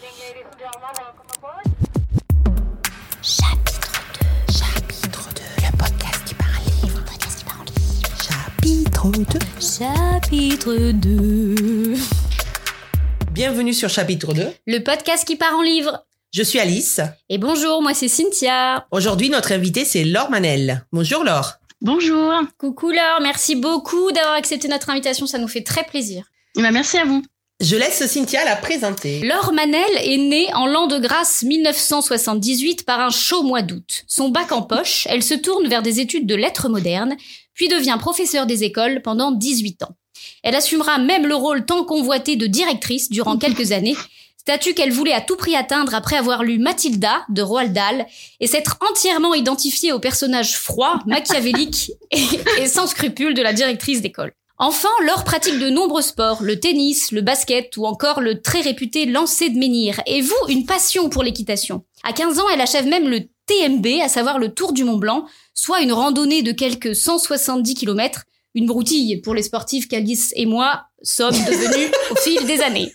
Chapitre 2. Chapitre 2. Le podcast qui parle livre. Le podcast qui parle livre. Chapitre 2. Chapitre 2. Bienvenue sur chapitre 2. Le podcast qui part en livre. Je suis Alice. Et bonjour, moi c'est Cynthia. Aujourd'hui, notre invité, c'est Laure Manel. Bonjour Laure. Bonjour. Coucou Laure, merci beaucoup d'avoir accepté notre invitation, ça nous fait très plaisir. Eh ben, merci à vous. Je laisse Cynthia la présenter. Laure Manel est née en l'an de grâce 1978 par un chaud mois d'août. Son bac en poche, elle se tourne vers des études de lettres modernes, puis devient professeure des écoles pendant 18 ans. Elle assumera même le rôle tant convoité de directrice durant quelques années, statut qu'elle voulait à tout prix atteindre après avoir lu Mathilda de Roald Dahl et s'être entièrement identifiée au personnage froid, machiavélique et, et sans scrupules de la directrice d'école. Enfin, Laure pratique de nombreux sports, le tennis, le basket ou encore le très réputé lancer de menhir. Et vous, une passion pour l'équitation. À 15 ans, elle achève même le TMB, à savoir le Tour du Mont Blanc, soit une randonnée de quelques 170 km, une broutille pour les sportifs qu'Alice et moi sommes devenus au fil des années.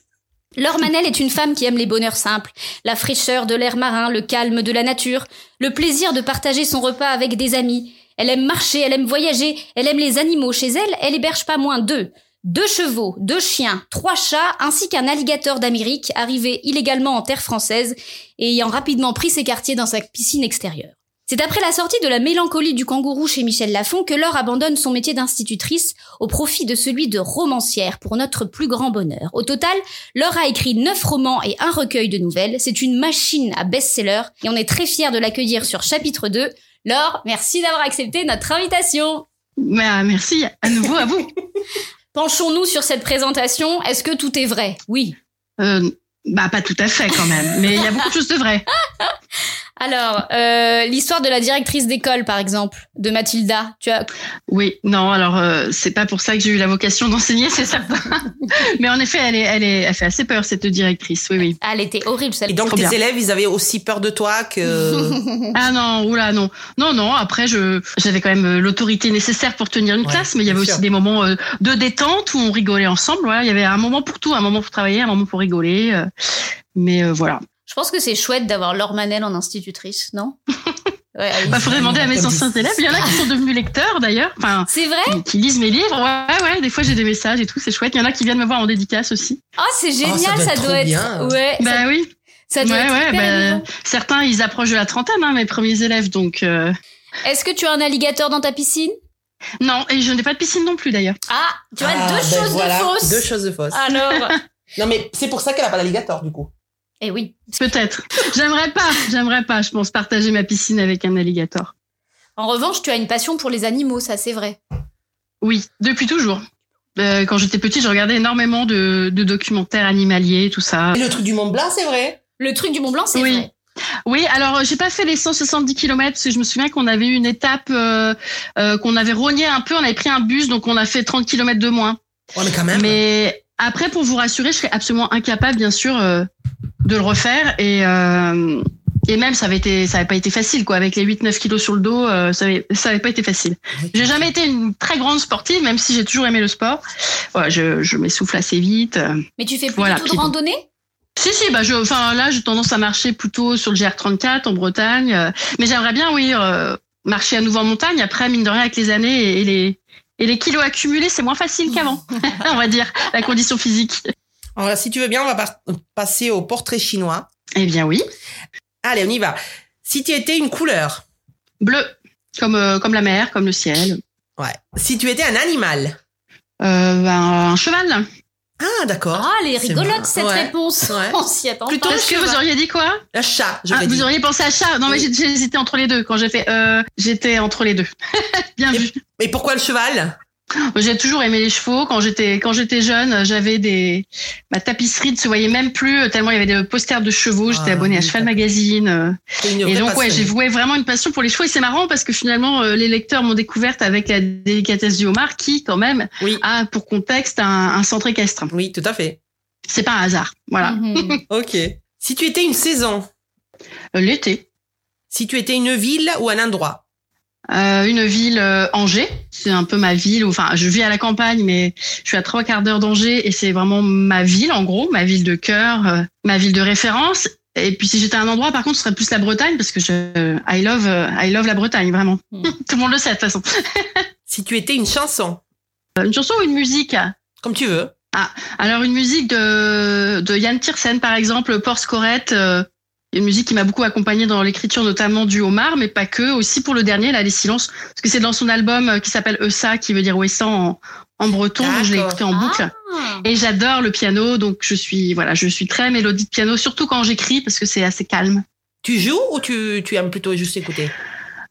Laure Manel est une femme qui aime les bonheurs simples, la fraîcheur de l'air marin, le calme de la nature, le plaisir de partager son repas avec des amis. Elle aime marcher, elle aime voyager, elle aime les animaux. Chez elle, elle héberge pas moins deux. Deux chevaux, deux chiens, trois chats, ainsi qu'un alligator d'Amérique arrivé illégalement en terre française et ayant rapidement pris ses quartiers dans sa piscine extérieure. C'est après la sortie de la mélancolie du kangourou chez Michel Lafon que Laure abandonne son métier d'institutrice au profit de celui de romancière pour notre plus grand bonheur. Au total, Laure a écrit neuf romans et un recueil de nouvelles. C'est une machine à best-seller et on est très fiers de l'accueillir sur chapitre 2. Laure, merci d'avoir accepté notre invitation. Bah, merci à nouveau à vous. Penchons-nous sur cette présentation. Est-ce que tout est vrai? Oui. Euh, bah, pas tout à fait quand même, mais il y a beaucoup de choses de vrai. Alors, euh, l'histoire de la directrice d'école, par exemple, de Mathilda. Tu as Oui, non, alors euh, c'est pas pour ça que j'ai eu la vocation d'enseigner, c'est certain. mais en effet, elle est, elle est, elle fait assez peur cette directrice. Oui, oui. Ah, elle était horrible celle. Et donc tes bien. élèves, ils avaient aussi peur de toi que... Ah non, oula, non, non, non. Après, je, j'avais quand même euh, l'autorité nécessaire pour tenir une Ouais, classe, mais il y avait aussi sûr. des moments euh, de détente où on rigolait ensemble. Voilà, il y avait un moment pour tout, un moment pour travailler, un moment pour rigoler. euh, mais euh, voilà. Je pense que c'est chouette d'avoir Laure Manel en institutrice, non? Ouais, allez. Bah, faudrait demander à mes anciens élèves. Il y en a qui sont devenus lecteurs d'ailleurs. Enfin, C'est vrai? qui lisent mes livres. Ouais, ouais. Des fois, j'ai des messages et tout. C'est chouette. Il y en a qui viennent me voir en dédicace aussi. Oh, c'est génial, ça doit ça être doit trop être. bien. Ouais, Bah ça, oui. ça doit ouais, être ouais. hyper bah, certains, ils approchent de la trentaine, hein, mes premiers élèves. Donc, euh, Est-ce que tu as un alligator dans ta piscine? Non. Et je n'ai pas de piscine non plus d'ailleurs. Ah, tu as Ah, deux ben choses voilà, de fausses. Deux choses de fausses. Alors Non mais c'est pour ça qu'elle a pas d'alligator du coup. Eh oui. Peut-être. J'aimerais pas. J'aimerais pas. Je pense partager ma piscine avec un alligator. En revanche, tu as une passion pour les animaux, ça c'est vrai. Oui, depuis toujours. Euh, quand j'étais petite, je regardais énormément de, de documentaires animaliers, tout ça. Et le truc du Mont Blanc, c'est vrai Le truc du Mont Blanc, c'est Oui. vrai. Oui, alors euh, j'ai pas fait les 170 km parce que je me souviens qu'on avait eu une étape euh, euh, qu'on avait rogné un peu, on avait pris un bus donc on a fait 30 km de moins. Ouais mais quand même. Mais après pour vous rassurer, je serais absolument incapable bien sûr euh, de le refaire et euh, et même ça avait été ça avait pas été facile quoi avec les 8 9 kilos sur le dos, euh, ça avait ça avait pas été facile. J'ai jamais été une très grande sportive même si j'ai toujours aimé le sport. Voilà, je je m'essouffle assez vite. euh. Mais tu fais plus Voilà, du tout de randonnée? Si si, bah je, enfin là j'ai tendance à marcher plutôt sur le GR34 en Bretagne, euh, mais j'aimerais bien oui euh, marcher à nouveau en montagne. Après mine de rien avec les années et les et les kilos accumulés c'est moins facile qu'avant, on va dire la condition physique. Alors si tu veux bien, on va par- passer au portrait chinois. Eh bien oui, Allez, on y va. Si tu étais une couleur. bleu comme euh, comme la mer, comme le ciel. Ouais. Si tu étais un animal. Euh, ben, un cheval. Ah d'accord. Ah, elle est rigolote cette Ouais. réponse. Ouais. On s'y attend Plutôt pas. Est-ce que vous auriez dit quoi? Un chat, je Ah, Vous auriez pensé à chat? Non mais Oui. j'ai j'ai hésité entre les deux. Quand j'ai fait euh, j'étais entre les deux. bien Et- vu. Mais pourquoi le cheval? J'ai toujours aimé les chevaux. Quand j'étais quand j'étais jeune, j'avais des ma tapisserie ne se voyait même plus euh, tellement il y avait des posters de chevaux. J'étais Ah, abonnée à Cheval Magazine. euh. Et donc ouais, j'ai voué vraiment une passion pour les chevaux. Et c'est marrant parce que finalement euh, les lecteurs m'ont découverte avec la délicatesse du homard, qui quand même Oui. a pour contexte un, un centre équestre. Oui, tout à fait. C'est pas un hasard. Voilà. Mhm. Ok. Si tu étais une saison? L'été, Si tu étais une ville ou un endroit? Euh, une ville euh, Angers, c'est un peu ma ville. Enfin, je vis à la campagne, mais je suis à trois quarts d'heure d'Angers et c'est vraiment ma ville en gros, ma ville de cœur, euh, ma ville de référence. Et puis si j'étais à un endroit, par contre, ce serait plus la Bretagne parce que je, I love, euh, I love la Bretagne vraiment. Mm. Tout le monde le sait de toute façon. Si tu étais une chanson, Une chanson ou une musique? Comme tu veux. Alors une musique de, de Yann Tiersen par exemple, Porce Corette, euh, une musique qui m'a beaucoup accompagnée dans l'écriture notamment du Homard, mais pas que, aussi pour le dernier, là, Les Silences, parce que c'est dans son album euh, qui s'appelle Eusa, qui veut dire Ouessant en, en breton, donc je l'ai écouté en boucle. Ah. Et j'adore le piano, donc je suis voilà, je suis très mélodie de piano, surtout quand j'écris parce que c'est assez calme. Tu joues ou tu, tu aimes plutôt juste écouter?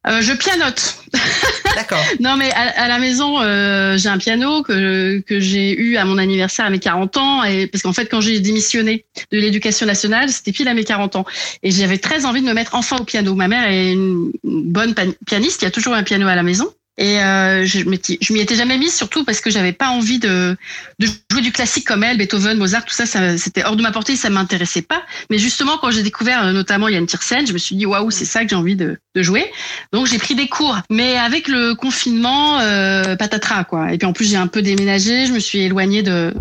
Euh, je pianote. D'accord. Non, mais à, la maison, euh, j'ai un piano que, que j'ai eu à mon anniversaire à mes 40 ans. Et, parce qu'en fait, quand j'ai démissionné de l'éducation nationale, c'était pile à mes 40 ans. Et j'avais très envie de me mettre enfin au piano. Ma mère est une bonne pianiste, il y a toujours un piano à la maison. Et euh, je m'y étais jamais mise, surtout parce que j'avais pas envie de, de jouer du classique comme elle, Beethoven, Mozart, tout ça, ça c'était hors de ma portée, ça m'intéressait pas. Mais justement, quand j'ai découvert euh, notamment Yann Tiersen, je me suis dit waouh, c'est ça que j'ai envie de, de jouer. Donc j'ai pris des cours, mais avec le confinement, euh, patatras quoi. Et puis en plus j'ai un peu déménagé, je me suis éloignée de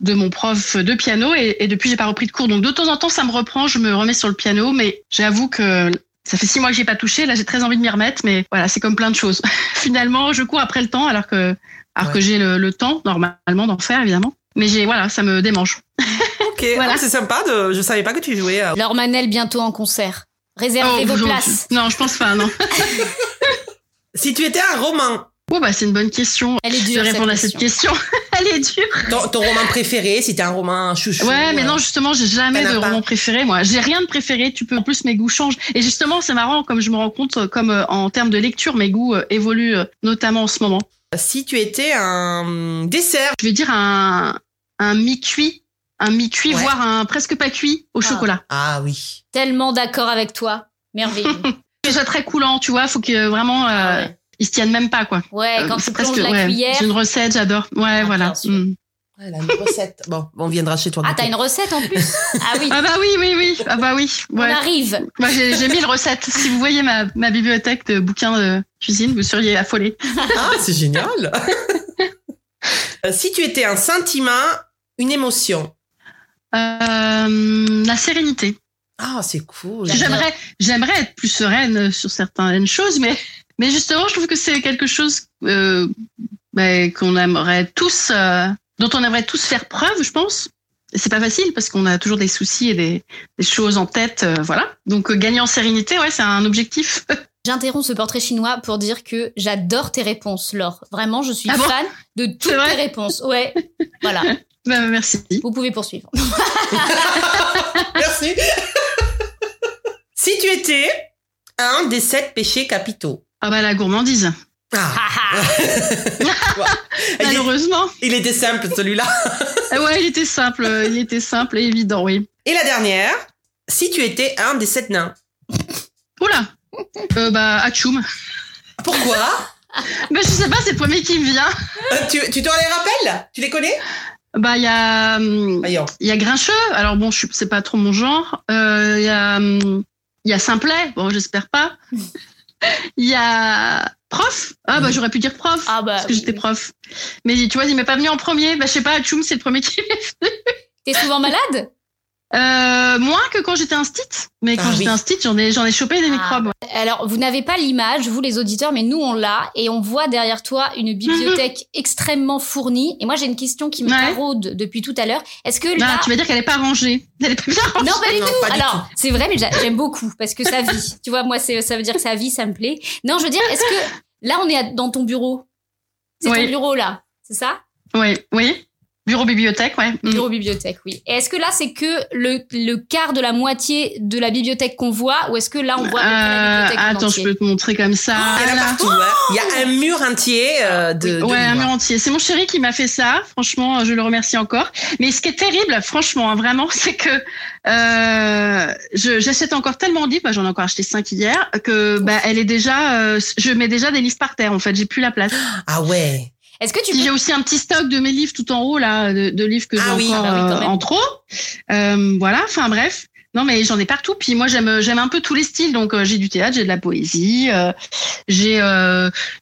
de mon prof de piano et, et depuis j'ai pas repris de cours. Donc de temps en temps ça me reprend, je me remets sur le piano, mais j'avoue que ça fait six mois que j'ai pas touché. Là j'ai très envie de m'y remettre, mais voilà c'est comme plein de choses. Finalement je cours après le temps alors que alors Ouais. que j'ai le, le temps normalement d'en faire évidemment. Mais j'ai voilà ça me démange. Ok, Voilà. Ah, c'est sympa. De... Je savais pas que tu jouais. euh. Laure Manel bientôt en concert. Réservez Oh, vos places. Non je pense pas non. Si tu étais un roman, Oh bah c'est une bonne question. Elle est Je dure. vais répondre à cette question. Elle est dure. ton, ton roman préféré, si t'es un roman chouchou. Ouais, mais euh, non, justement, j'ai jamais de pas roman préféré, moi. J'ai rien de préféré. Tu peux, en plus, mes goûts changent. Et justement, c'est marrant, comme je me rends compte, euh, comme euh, en termes de lecture, mes goûts euh, évoluent, euh, notamment en ce moment. Si tu étais un dessert, Je vais dire un, un mi-cuit, un mi-cuit, Ouais. voire un presque pas cuit au Ah. chocolat. ah oui. Tellement d'accord avec toi. Merveilleux. Déjà très coulant, tu vois, faut que euh, vraiment, euh, Ah ouais. Ils se tiennent même pas, quoi. Ouais, Euh, quand c'est tu plonges la ouais, cuillère. J'ai une recette, j'adore. Ouais, Ah, voilà. Mm. Elle a une recette. Bon, on viendra chez toi. Ah, t'as une recette en plus Ah oui, Ah bah oui, oui, oui. Ah bah oui. on Ouais. arrive. Moi, j'ai j'ai mille recettes. Si vous voyez ma, ma bibliothèque de bouquins de cuisine, vous seriez affolés. Ah, c'est génial. Euh, si tu étais un sentiment, une émotion. Euh, la sérénité. Ah, c'est cool. J'aimerais, j'aimerais être plus sereine sur certaines choses, mais, mais justement, je trouve que c'est quelque chose euh, ben, qu'on aimerait tous, euh, dont on aimerait tous faire preuve, je pense. C'est pas facile parce qu'on a toujours des soucis et des, des choses en tête, euh, voilà. Donc euh, gagner en sérénité, ouais, c'est un objectif. J'interromps ce portrait chinois pour dire que j'adore tes réponses, Laure. Vraiment, je suis Ah bon fan de toutes tes réponses. Ouais, voilà. Ben, merci. Vous pouvez poursuivre. Merci. si tu étais un des sept péchés capitaux. Ah bah la gourmandise. Ah, Ah, ah. Malheureusement. il était simple celui-là. Ah Ouais, il était simple, il était simple et évident, oui. Et la dernière, si tu étais un des sept nains. Oula. Euh, bah Hachoum. Pourquoi? Bah je sais pas, c'est le premier qui me vient. Euh, tu, tu t'en les rappelles? Tu les connais? Bah il y a hum, il y a Grincheux. Alors bon, je c'est pas trop mon genre. Euh, Il y a hum, il y a Simplet. Bon, j'espère pas. Il y a prof. Ah bah j'aurais pu dire prof. Ah bah, parce que oui, j'étais oui. prof. Mais tu vois, il m'est pas venu en premier. Bah je sais pas, Hachoum, c'est le premier qui m'est T'es souvent malade? Euh, moins que quand j'étais un stit. Mais quand Ah j'étais oui. un stit, j'en ai, j'en ai chopé des Ah. microbes. Alors, vous n'avez pas l'image, vous les auditeurs, mais nous, on l'a. Et on voit derrière toi une bibliothèque extrêmement fournie. Et moi, j'ai une question qui me Ouais. taraude depuis tout à l'heure. Est-ce que Bah, là... tu vas dire qu'elle est pas rangée. Elle est pas bien rangée. Non, pas du Non, tout. pas du Alors, c'est vrai, mais j'a- j'aime beaucoup parce que ça vit. Tu vois, moi, c'est, ça veut dire que ça vit, ça me plaît. Non, je veux dire, est-ce que là, on est dans ton bureau? C'est ton Oui. bureau là, c'est ça? Oui, oui. Bureau bibliothèque, ouais. Mm. Bureau bibliothèque, oui. Et est-ce que là, c'est que le, le quart de la moitié de la bibliothèque qu'on voit, ou est-ce que là, on voit près la Euh, bibliothèque en attends, je peux te montrer comme ça. Il y en a Là. partout. hein. Il y a un mur entier euh, de, de Ouais, un mur entier. C'est mon chéri qui m'a fait ça. Franchement, je le remercie encore. Mais ce qui est terrible, franchement, hein, vraiment, c'est que euh, je- j'achète encore tellement de livres. Bah, J'en ai encore acheté cinq hier que bah, elle est déjà. euh, je mets déjà des livres par terre. En fait, j'ai plus la place. Ah ouais. Est-ce que tu Puis peux J'ai aussi un petit stock de mes livres tout en haut là, de, de livres que j'ai Ah oui, encore ah bah oui, euh, en trop. Euh, voilà. Enfin bref. Non, mais j'en ai partout. Puis moi, j'aime j'aime un peu tous les styles. Donc euh, j'ai du théâtre, j'ai de la poésie, j'ai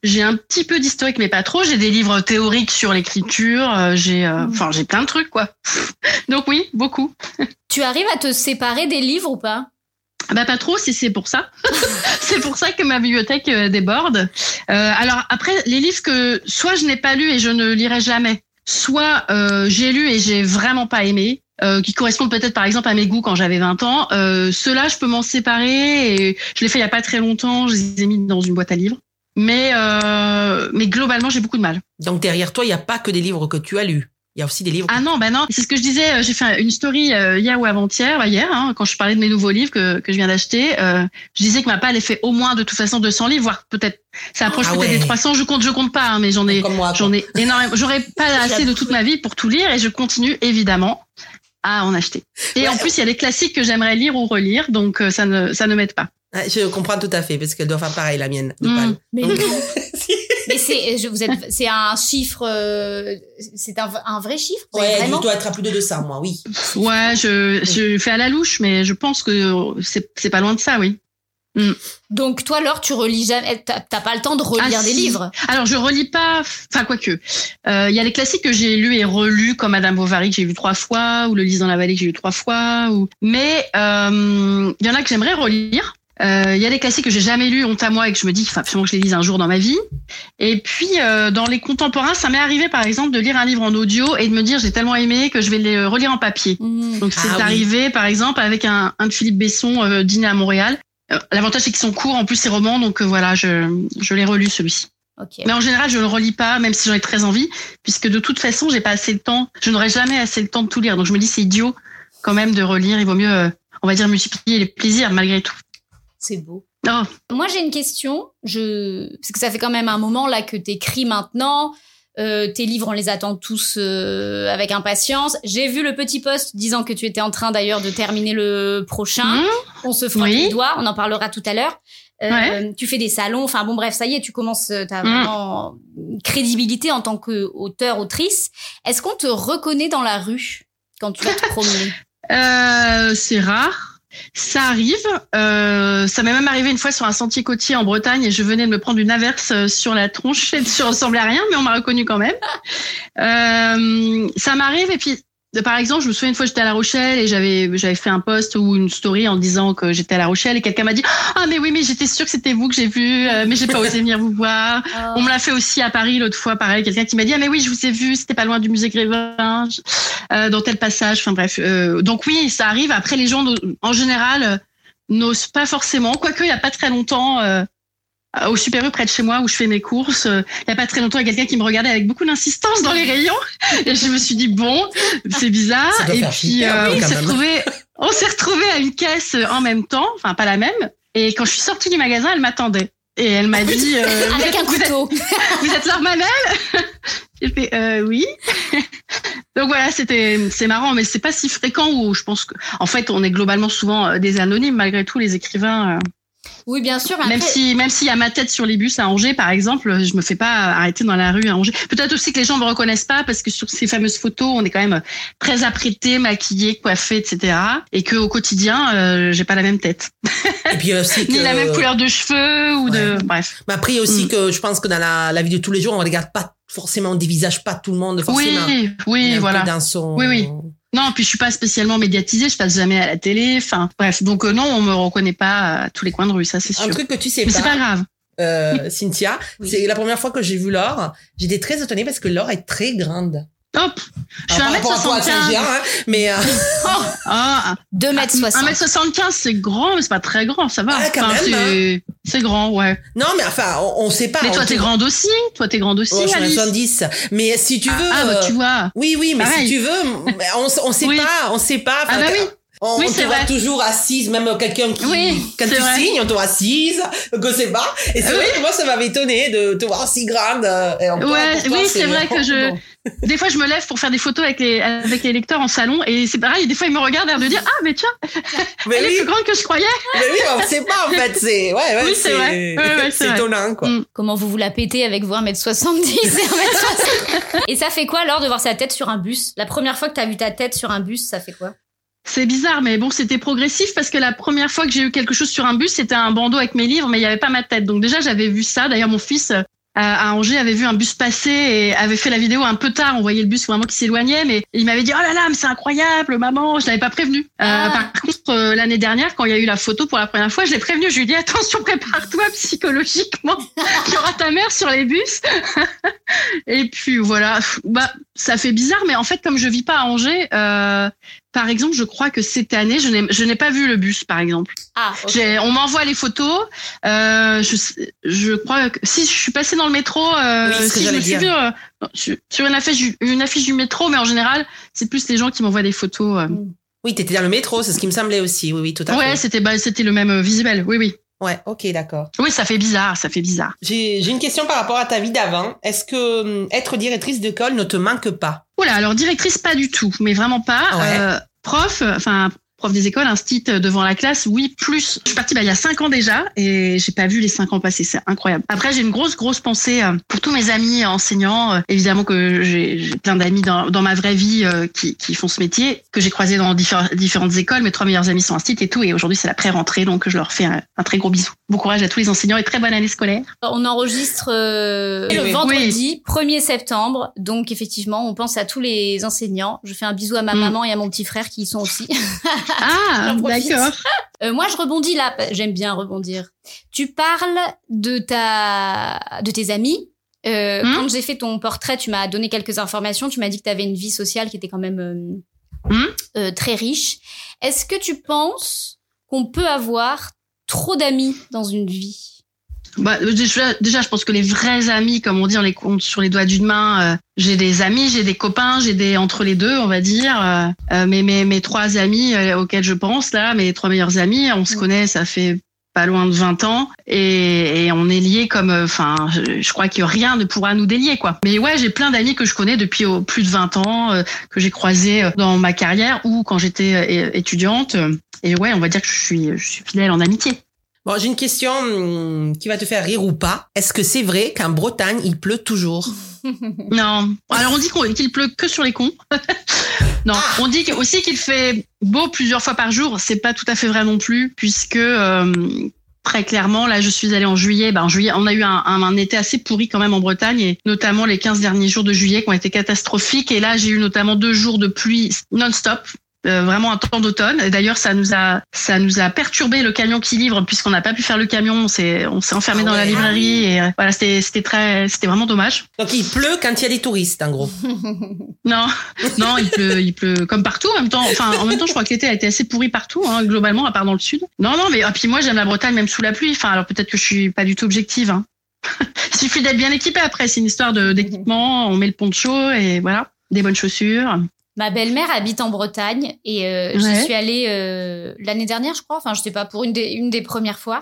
j'ai un petit peu d'historique, mais pas trop. J'ai des livres théoriques sur l'écriture. j'ai euh, enfin j'ai plein de trucs quoi. donc oui, beaucoup. Tu arrives à te séparer des livres ou pas? Bah pas trop, si c'est pour ça. c'est pour ça que ma bibliothèque euh, déborde. Euh, alors après, les livres que soit je n'ai pas lus et je ne lirai jamais, soit euh, j'ai lu et j'ai vraiment pas aimé, euh, qui correspondent peut-être par exemple à mes goûts quand j'avais 20 ans. Euh, Ceux-là, je peux m'en séparer et je l'ai fait il y a pas très longtemps. Je les ai mis dans une boîte à livres. Mais euh, mais globalement, j'ai beaucoup de mal. Donc derrière toi, il n'y a pas que des livres que tu as lus. Il y a aussi des livres. Ah non, bah non, c'est ce que je disais. euh, J'ai fait une story euh, hier ou avant-hier, bah hier, hein, quand je parlais de mes nouveaux livres que, que je viens d'acheter. Euh, je disais que ma palle, elle fait au moins de toute façon 200 livres, voire peut-être, ça approche Ah peut-être ouais. des 300. Je compte, je compte pas, hein, mais j'en ai, j'en ai énormément. J'aurais pas assez de toute ma vie pour tout lire et je continue évidemment à en acheter. Et Ouais. en plus, il y a des classiques que j'aimerais lire ou relire, donc ça ne, ça ne m'aide pas. Ouais, Je comprends tout à fait parce qu'elle doit faire pareil la mienne. de Mm. Pâle. Mais, Donc- mais c'est je- vous êtes c'est un chiffre euh, c'est un, un vrai chiffre? Ouais, vraiment? je dois être à plus de 200 moi, oui. Ouais, je, je fais à la louche, mais je pense que c'est, c'est pas loin de ça, oui. Donc toi Laure tu relis jamais t'as pas le temps de relire Ah, des si. livres? Alors je relis pas, enfin quoique. Euh, Il y a les classiques que j'ai lus et relus, comme Madame Bovary que j'ai lu trois fois, ou Le Lys dans la vallée que j'ai lu trois fois. Ou... Mais euh, il y en a que j'aimerais relire. Euh, Il y a des classiques que j'ai jamais lus, honte à moi, et que je me dis qu'il faut absolument que je les lise un jour dans ma vie. Et puis euh, dans les contemporains, ça m'est arrivé par exemple de lire un livre en audio et de me dire j'ai tellement aimé que je vais les relire en papier. Mhm. Donc c'est Ah oui. arrivé par exemple avec un, un de Philippe Besson, euh, Dîner à Montréal. Euh, L'avantage c'est qu'ils sont courts, en plus c'est romans, donc euh, voilà, je, je l'ai relu celui-ci. Ok. Mais en général, je le relis pas, même si j'en ai très envie, puisque de toute façon, j'ai pas assez de temps. Je n'aurai jamais assez de temps de tout lire. Donc je me dis, c'est idiot quand même de relire. Il vaut mieux, euh, on va dire, multiplier les plaisirs malgré tout. C'est beau. Oh, Moi, j'ai une question. Je... Parce que ça fait quand même un moment là que t'écris maintenant. Euh, tes livres, on les attend tous euh, avec impatience. J'ai vu le petit post disant que tu étais en train d'ailleurs de terminer le prochain. Mmh. On se frotte Oui. les doigts, on en parlera tout à l'heure. Euh, Ouais. Tu fais des salons, enfin bon bref, ça y est, tu commences, euh, t'as Mm. vraiment une crédibilité en tant qu'auteur, autrice. Est-ce qu'on te reconnaît dans la rue quand tu vas te promener? C'est rare. Ça arrive. Euh, ça m'est même arrivé une fois sur un sentier côtier en Bretagne et je venais de me prendre une averse euh, sur la tronche. et Je ressemblais à rien, mais on m'a reconnu quand même. Euh, ça m'arrive et puis. Euh, Par exemple, je me souviens une fois j'étais à La Rochelle et j'avais j'avais fait un post ou une story en disant que j'étais à La Rochelle et quelqu'un m'a dit ah mais oui mais j'étais sûre que c'était vous que j'ai vu euh, mais j'ai pas osé venir vous voir Oh. on me l'a fait aussi à Paris l'autre fois, pareil, quelqu'un qui m'a dit ah mais oui je vous ai vu, c'était pas loin du musée Grévin, euh, dans tel passage. Enfin bref, euh, donc oui ça arrive. Après les gens en général euh, n'osent pas forcément, quoique il y a pas très longtemps. Euh, au Super U près de chez moi où je fais mes courses, euh, il y a pas très longtemps, il y a quelqu'un qui me regardait avec beaucoup d'insistance dans les rayons et je me suis dit bon, c'est bizarre Ça doit et faire puis euh, peu, on s'est même. retrouvé on s'est retrouvé à une caisse en même temps, enfin pas la même et quand je suis sortie du magasin, elle m'attendait et elle m'a dit euh, vous Avec êtes- un vous êtes- couteau. vous êtes Laure Manel J'ai fait euh, oui. Donc voilà, c'était c'est marrant, mais c'est pas si fréquent où je pense que en fait on est globalement souvent euh, des anonymes malgré tout les écrivains. Oui, bien sûr. même si même s'il y a ma tête sur les bus à Angers par exemple, je me fais pas arrêter dans la rue à Angers. Peut-être aussi que les gens me reconnaissent pas parce que sur ces fameuses photos on est quand même très apprêté, maquillé, coiffé, etc. Et que au quotidien euh, j'ai pas la même tête, Et puis aussi que... ni la même couleur de cheveux ou de bref. Mais après aussi Mm. que je pense que dans la, la vie de tous les jours, on regarde pas forcément, on dévisage pas tout le monde forcément. Oui, oui, voilà. Dans son... Oui, oui. Non, puis je suis pas spécialement médiatisée, je passe jamais à la télé, enfin bref, donc euh, non, on me reconnaît pas à tous les coins de rue, ça c'est Un sûr. truc que tu sais Mais c'est pas pas, grave. euh, Cynthia, Oui. c'est la première fois que j'ai vu Laure, j'étais très étonnée parce que Laure est très grande. Hop, je suis rapport à toi, c'est 1m75. géant, hein, mais euh, Ah, 2m60. 1m75, c'est grand, mais c'est pas très grand, ça va. Ah, quand même, c'est c'est grand, ouais. non, mais enfin, on, on sait pas. Mais toi, t'es te- grande aussi, toi, t'es grande aussi, Oh, je suis Alice. 70. Mais si tu veux. Ah, bah euh, tu vois. Oui, oui, mais Pareil. si tu veux, on, on sait Oui. pas, on sait pas. Ah Enfin, bah oui. On, Oui, on te voit toujours assise, même quelqu'un qui, Oui, quand tu vrai. signes, on te voit assise, que c'est pas. Et c'est Oui. vrai que moi, ça m'avait étonné de te voir si grande. euh, Et encore, Ouais, toi, oui, c'est vrai que je- Bon. Des fois, je me lève pour faire des photos avec les, avec les lecteurs en salon, et c'est pareil, des fois, ils me regardent l'air de dire, ah, mais tiens, Mais elle est plus grande que je croyais. mais oui, on sait pas, en fait. C'est, ouais, ouais, Oui, c'est vrai. Ouais, ouais, c'est étonnant, quoi. Mm. Comment vous vous la pétez avec vous 1m70 et 1m60 Et ça fait quoi alors de voir sa tête sur un bus? La première fois que t'as vu ta tête sur un bus, ça fait quoi? C'est bizarre, mais bon, c'était progressif parce que la première fois que j'ai eu quelque chose sur un bus, c'était un bandeau avec mes livres, mais il n'y avait pas ma tête. Donc déjà, j'avais vu ça. D'ailleurs, mon fils à Angers avait vu un bus passer et avait fait la vidéo un peu tard. On voyait le bus vraiment qui s'éloignait, mais il m'avait dit oh là là, mais c'est incroyable, maman. Je l'avais pas prévenu. Euh, Ah. par contre, euh, l'année dernière, quand il y a eu la photo pour la première fois, je l'ai prévenu. Je lui ai dit attention, prépare-toi psychologiquement. Il y aura ta mère sur les bus. et puis voilà. Bah, ça fait bizarre, mais en fait, comme je vis pas à Angers. Euh, par exemple, je crois que cette année, je n'ai, pas vu le bus, par exemple. Ah, on m'envoie les photos. Euh, je, crois que si je suis passée dans le métro, euh, Oui, si je me suis vue euh, sur- une affiche, du- une affiche du métro, mais en général, c'est plus les gens qui m'envoient des photos. euh. Oui, t'étais dans le métro, c'est ce qui me semblait aussi. Oui, oui, tout à Ouais, fait. c'était, bah, c'était le même visuel. Oui, oui. Ouais, ok, d'accord. Oui, ça fait bizarre, ça fait bizarre. J'ai j'ai une question par rapport à ta vie d'avant. Est-ce que hum, être directrice d'école ne te manque pas? Oula, alors directrice, pas du tout, mais vraiment pas. Ouais. Euh, prof, enfin prof des écoles, instit devant la classe, oui, plus. Je suis partie bah, il y a cinq ans déjà et j'ai pas vu les cinq ans passer, c'est incroyable. Après, j'ai une grosse, grosse pensée euh, pour tous mes amis enseignants. Euh, évidemment que j'ai plein d'amis dans, dans ma vraie vie euh, qui, qui font ce métier, que j'ai croisé dans diffé- différentes écoles. Mes trois meilleurs amis sont instit et tout, et aujourd'hui c'est la pré-rentrée, donc je leur fais un, un très gros bisou. Bon courage à tous les enseignants et très bonne année scolaire. On enregistre euh, Oui, le oui. vendredi 1er septembre. Donc effectivement, on pense à tous les enseignants. Je fais un bisou à ma Mm. maman et à mon petit frère qui y sont aussi. Ah, d'accord. Euh, moi, je rebondis là. J'aime bien rebondir. Tu parles de ta, de tes amis. Euh, Hmm? Quand j'ai fait ton portrait, tu m'as donné quelques informations. Tu m'as dit que tu avais une vie sociale qui était quand même euh, Hmm? euh, très riche. Est-ce que tu penses qu'on peut avoir trop d'amis dans une vie? Bah, déjà, déjà, je pense que les vrais amis, comme on dit, on les compte sur les doigts d'une main. euh, j'ai des amis, j'ai des copains, j'ai des entre les deux, on va dire. Euh, euh, mais mes, mes trois amis auxquels je pense là, mes trois meilleurs amis, on se connaît, ça fait pas loin de 20 ans et, et on est liés comme euh, enfin je, je crois que rien ne pourra nous délier quoi mais ouais j'ai plein d'amis que je connais depuis oh, plus de 20 ans euh, que j'ai croisés dans ma carrière ou quand j'étais euh, étudiante et ouais on va dire que je suis je suis fidèle en amitié Bon, j'ai une question hum, qui va te faire rire ou pas. Est-ce que c'est vrai qu'en Bretagne, il pleut toujours? Non. Alors on dit qu'on- qu'il pleut que sur les cons. non. Ah. On dit que- aussi qu'il fait beau plusieurs fois par jour. C'est pas tout à fait vrai non plus, puisque euh, très clairement, là, je suis allée en juillet. Ben, en juillet, on a eu un, un, un été assez pourri quand même en Bretagne, et notamment les 15 derniers jours de juillet qui ont été catastrophiques. Et là, j'ai eu notamment deux jours de pluie non-stop. Euh, vraiment un temps d'automne. D'ailleurs, ça nous a ça nous a perturbé le camion qui livre puisqu'on n'a pas pu faire le camion. On s'est on s'est enfermé dans la librairie et euh, voilà, c'était c'était très c'était vraiment dommage. Donc, il pleut quand il y a des touristes, en gros. Non, non, il pleut, il pleut comme partout en même temps. Enfin, en même temps, je crois que l'été a été assez pourri partout, hein, globalement, à part dans le sud. Non, non, mais ah, puis moi, j'aime la Bretagne même sous la pluie. Enfin, alors peut-être que je suis pas du tout objective. Hein. Il suffit d'être bien équipé après. C'est une histoire d'équipement. On met le poncho et voilà, des bonnes chaussures. Ma belle-mère habite en Bretagne et euh, Ouais. j'y suis allée euh, l'année dernière, je crois. Enfin, je sais pas, pour une des, une des premières fois.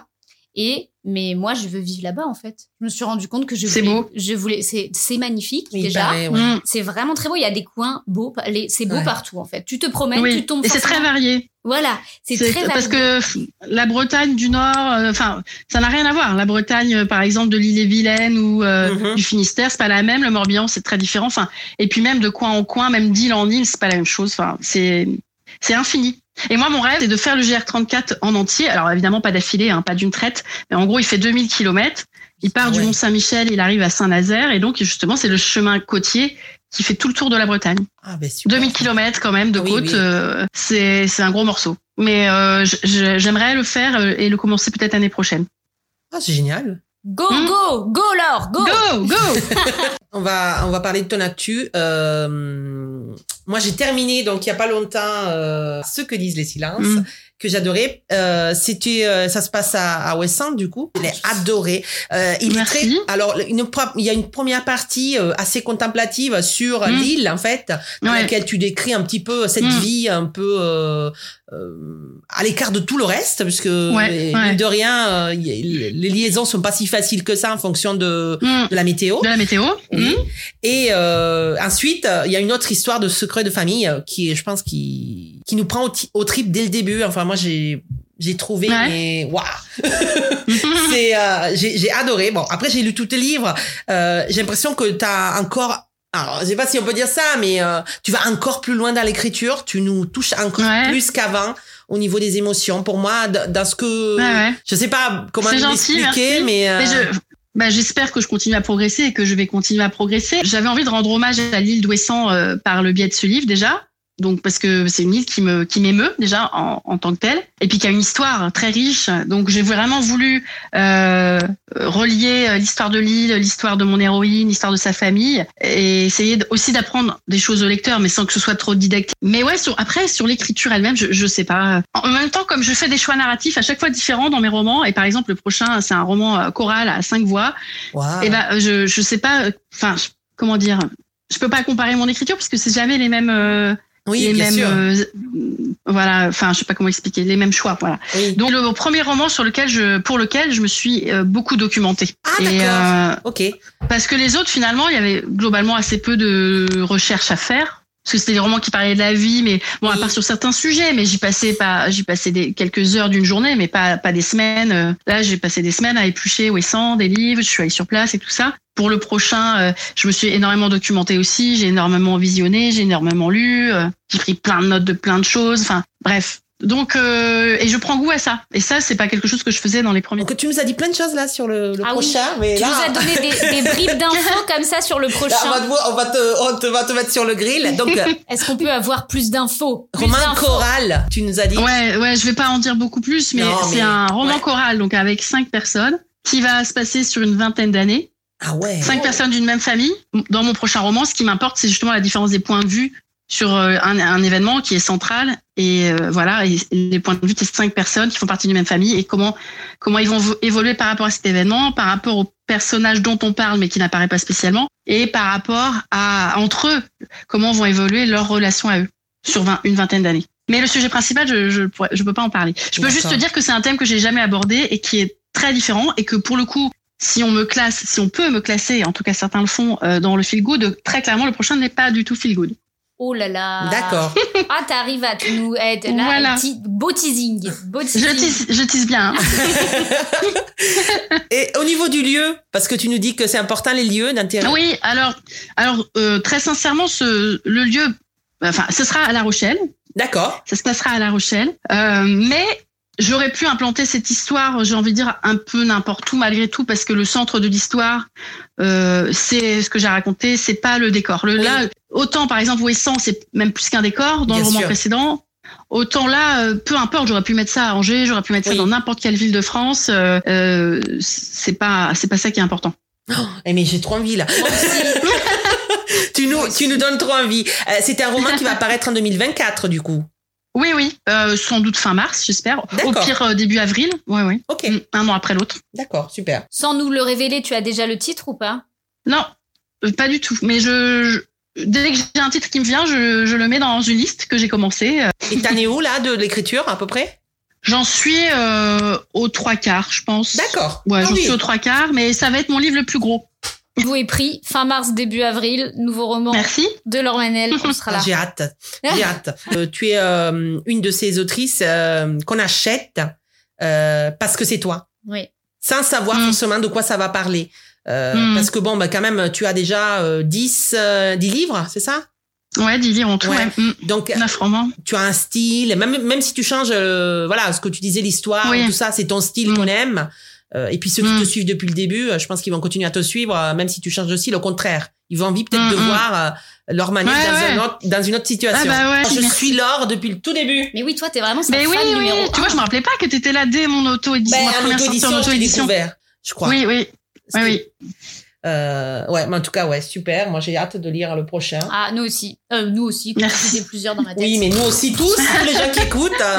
Et mais moi, je veux vivre là-bas en fait. Je me suis rendu compte que je C'est voulais, beau. je voulais, c'est c'est magnifique Oui, déjà. pareil, ouais. Mm. C'est vraiment très beau. Il y a des coins beaux, les- c'est beau Ouais. partout en fait. Tu te promènes, Oui, tu tombes. et c'est très varié. Voilà, c'est très parce que la Bretagne du Nord, euh, enfin, ça n'a rien à voir. La Bretagne, euh, par exemple, de l'île-et-Vilaine ou euh, Mhm. du Finistère, c'est pas la même. Le Morbihan, c'est très différent. Enfin, et puis même de coin en coin, même d'île en île, c'est pas la même chose. Enfin, c'est c'est infini. Et moi, mon rêve, c'est de faire le GR34 en entier. Alors évidemment, pas d'affilée, hein, pas d'une traite, mais en gros, il fait 2000 kilomètres. Il part du ouais. Mont Saint-Michel, il arrive à Saint-Nazaire, et donc justement, c'est le chemin côtier qui fait tout le tour de la Bretagne. Ah, ben, super. 2000 kilomètres quand même de Oui, côte, oui. euh, c'est c'est un gros morceau. Mais euh, j'aimerais le faire euh, et le commencer peut-être l'année prochaine. Ah, c'est génial. Go, Hmm? go, go, Laure, go. Go, go On va, on va parler de ton actu. Euh, moi, j'ai terminé, donc, il y a pas longtemps, euh, Ce que disent les silences, Mm. que j'adorais. Euh, c'était, euh, ça se passe à, à Wesson, du coup. Je l'ai adoré. Euh, il Merci. est très, alors, une, il y a une première partie euh, assez contemplative sur Mm. l'île, en fait, dans Ouais. laquelle tu décris un petit peu cette vie un peu euh, à l'écart de tout le reste, parce que Ouais, mine ouais. de rien, euh, les liaisons sont pas si faciles que ça en fonction de, Mm. de la météo. De la météo Oui. Mm. Et euh, ensuite, il y a une autre histoire de secret de famille euh, qui, je pense, qui qui nous prend au, trip dès le début. Enfin, moi, j'ai j'ai trouvé, Ouais. mais waouh, c'est euh, j'ai adoré. Bon, après, j'ai lu tous tes livres. Euh, j'ai l'impression que t'as encore alors, je sais pas si on peut dire ça, mais euh, tu vas encore plus loin dans l'écriture. Tu nous touches encore Ouais. plus qu'avant au niveau des émotions. Pour moi, dans ce que Ouais, ouais. je sais pas comment l'expliquer, mais, euh, Mais je- bah, j'espère que je continue à progresser et que je vais continuer à progresser. J'avais envie de rendre hommage à l'île d'Ouessant euh, par le biais de ce livre déjà. Donc parce que c'est une île qui me qui m'émeut déjà en, en tant que telle et puis qui a une histoire très riche. Donc j'ai vraiment voulu euh, relier euh, l'histoire de l'île, l'histoire de mon héroïne, l'histoire de sa famille et essayer aussi d'apprendre des choses au lecteur mais sans que ce soit trop didactique. Mais ouais, sur, après sur l'écriture elle-même, je je sais pas. En même temps comme je fais des choix narratifs à chaque fois différents dans mes romans et par exemple le prochain c'est un roman euh, choral à cinq voix et ben je je sais pas enfin comment dire je peux pas comparer mon écriture parce que c'est jamais les mêmes euh, oui, les bien mêmes sûr. euh, voilà enfin je sais pas comment expliquer les mêmes choix voilà Oui. donc le premier roman sur lequel je pour lequel je me suis euh, beaucoup documentée Ah, d'accord. euh, Ok. parce que les autres finalement il y avait globalement assez peu de recherches à faire parce que c'était des romans qui parlaient de la vie mais bon à part sur certains sujets mais j'y passais pas j'y passais des quelques heures d'une journée mais pas pas des semaines Euh, là j'ai passé des semaines à éplucher Ouessant des livres je suis allée sur place et tout ça. Pour le prochain euh, je me suis énormément documentée aussi j'ai énormément visionné j'ai énormément lu euh, j'ai pris plein de notes de plein de choses enfin bref donc euh, et je prends goût à ça et ça c'est pas quelque chose que je faisais dans les premiers Donc tu nous as dit plein de choses là sur le, le Ah oui. prochain, mais Tu là, nous as donné des, des bribes d'infos comme ça sur le là, prochain. on, va te, on va te, on te va te mettre sur le grill. Donc euh, Est-ce qu'on peut avoir plus d'infos? Roman choral, tu nous as dit. Ouais, ouais, je vais pas en dire beaucoup plus, mais c'est un roman ouais. choral, donc avec cinq personnes, qui va se passer sur une vingtaine d'années. Ah ouais. Cinq personnes d'une même famille. Dans mon prochain roman, ce qui m'importe, c'est justement la différence des points de vue sur euh, un, un événement qui est central. Et euh, voilà, et les points de vue de ces cinq personnes qui font partie d'une même famille et comment comment ils vont vo- évoluer par rapport à cet événement, par rapport au personnage dont on parle mais qui n'apparaît pas spécialement, et par rapport à entre eux, comment vont évoluer leurs relations à eux sur vingt- une vingtaine d'années. Mais le sujet principal, je je, je peux pas en parler. Je peux juste te dire que c'est un thème que j'ai jamais abordé et qui est très différent et que pour le coup, si on me classe, si on peut me classer, en tout cas certains le font euh, dans le feel good, très clairement le prochain n'est pas du tout feel good. Oh là là. D'accord. Ah, t'arrives à nous aider là. Voilà. ti- Beau teasing. Beau Je tisse, je tisse bien. hein. Et au niveau du lieu, parce que tu nous dis que c'est important les lieux d'intérêt. oui, alors, alors euh, très sincèrement, ce, le lieu, enfin, ce sera à La Rochelle. D'accord. Ça se passera à La Rochelle. Euh, mais j'aurais pu implanter cette histoire, j'ai envie de dire, un peu n'importe où malgré tout, parce que le centre de l'histoire, euh, c'est ce que j'ai raconté, c'est pas le décor. Le, Oui. Là, autant par exemple Ouessant, c'est même plus qu'un décor dans Bien le roman sûr. précédent. Autant là, euh, peu importe, j'aurais pu mettre ça à Angers, j'aurais pu mettre Oui. ça dans n'importe quelle ville de France. Euh, euh, c'est pas, c'est pas ça qui est important. Eh mais j'ai trop envie là. Tu nous, tu nous donnes trop envie. C'est un roman qui va apparaître en 2024 du coup. Oui, oui, euh, sans doute fin mars, j'espère. Au pire euh, début avril. Ouais, ouais. Ok. Mm, Un an après l'autre. D'accord, super. Sans nous le révéler, tu as déjà le titre ou pas? Non, euh, pas du tout. Mais je, je- dès que j'ai un titre qui me vient, je, je le mets dans une liste que j'ai commencé. Euh, Et t'en es où là de l'écriture à peu près? J'en suis euh, aux trois quarts, je pense. D'accord. Ouais, Ah j'en oui. suis aux trois quarts, mais ça va être mon livre le plus gros. Vous est pris, fin mars, début avril, nouveau roman Merci. de Laure Manel, on sera là. J'ai hâte. J'ai hâte. Euh, tu es euh, une de ces autrices euh, qu'on achète euh, parce que c'est toi, Oui. sans savoir Mm. forcément de quoi ça va parler. Euh, Mm. Parce que bon, bah quand même, tu as déjà euh, 10, euh, 10 livres, c'est ça? Ouais, dix livres en tout. Ouais. Ouais. Mm, Donc romans. tu as un style, même même si tu changes, euh, voilà, ce que tu disais, l'histoire, Oui. tout ça, c'est ton style Mm. qu'on aime. Euh, et puis ceux qui Mm. te suivent depuis le début, euh, je pense qu'ils vont continuer à te suivre, euh, même si tu changes de style. Au contraire, ils ont envie peut-être Mm, de mm. voir euh, leur manière Ouais, dans, ouais. un autre- dans une autre situation. Ah bah ouais, je merci. suis Laure depuis le tout début. Mais oui, toi, t'es vraiment sa Mais oui, fan oui. numéro Tu vois, je me rappelais pas que t'étais là dès mon auto-édition. Ben, ma première sortie auto-édition, en je auto-édition. crois. Oui, oui. Oui, oui. Euh, ouais, mais en tout cas, ouais, super. Moi, j'ai hâte de lire le prochain. Ah, nous aussi. Euh, nous aussi. Merci. J'ai plusieurs dans ma tête. Oui, mais nous aussi tous, tous les gens qui écoutent, euh,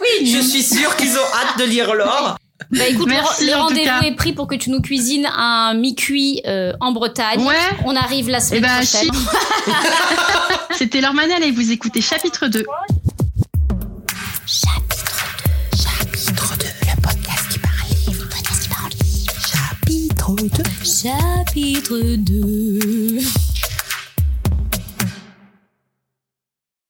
Oui, je suis sûre qu'ils ont hâte de lire Laure. Bah écoute, Merci, le, rendez-vous est pris pour que tu nous cuisines un mi-cuit euh, en Bretagne. Ouais. On arrive la Eh semaine ben, prochaine. C'était Laure Manel et vous écoutez chapitre 2. Chapitre 2, le podcast qui parle livre, le podcast qui parle livre. Chapitre 2. Chapitre 2.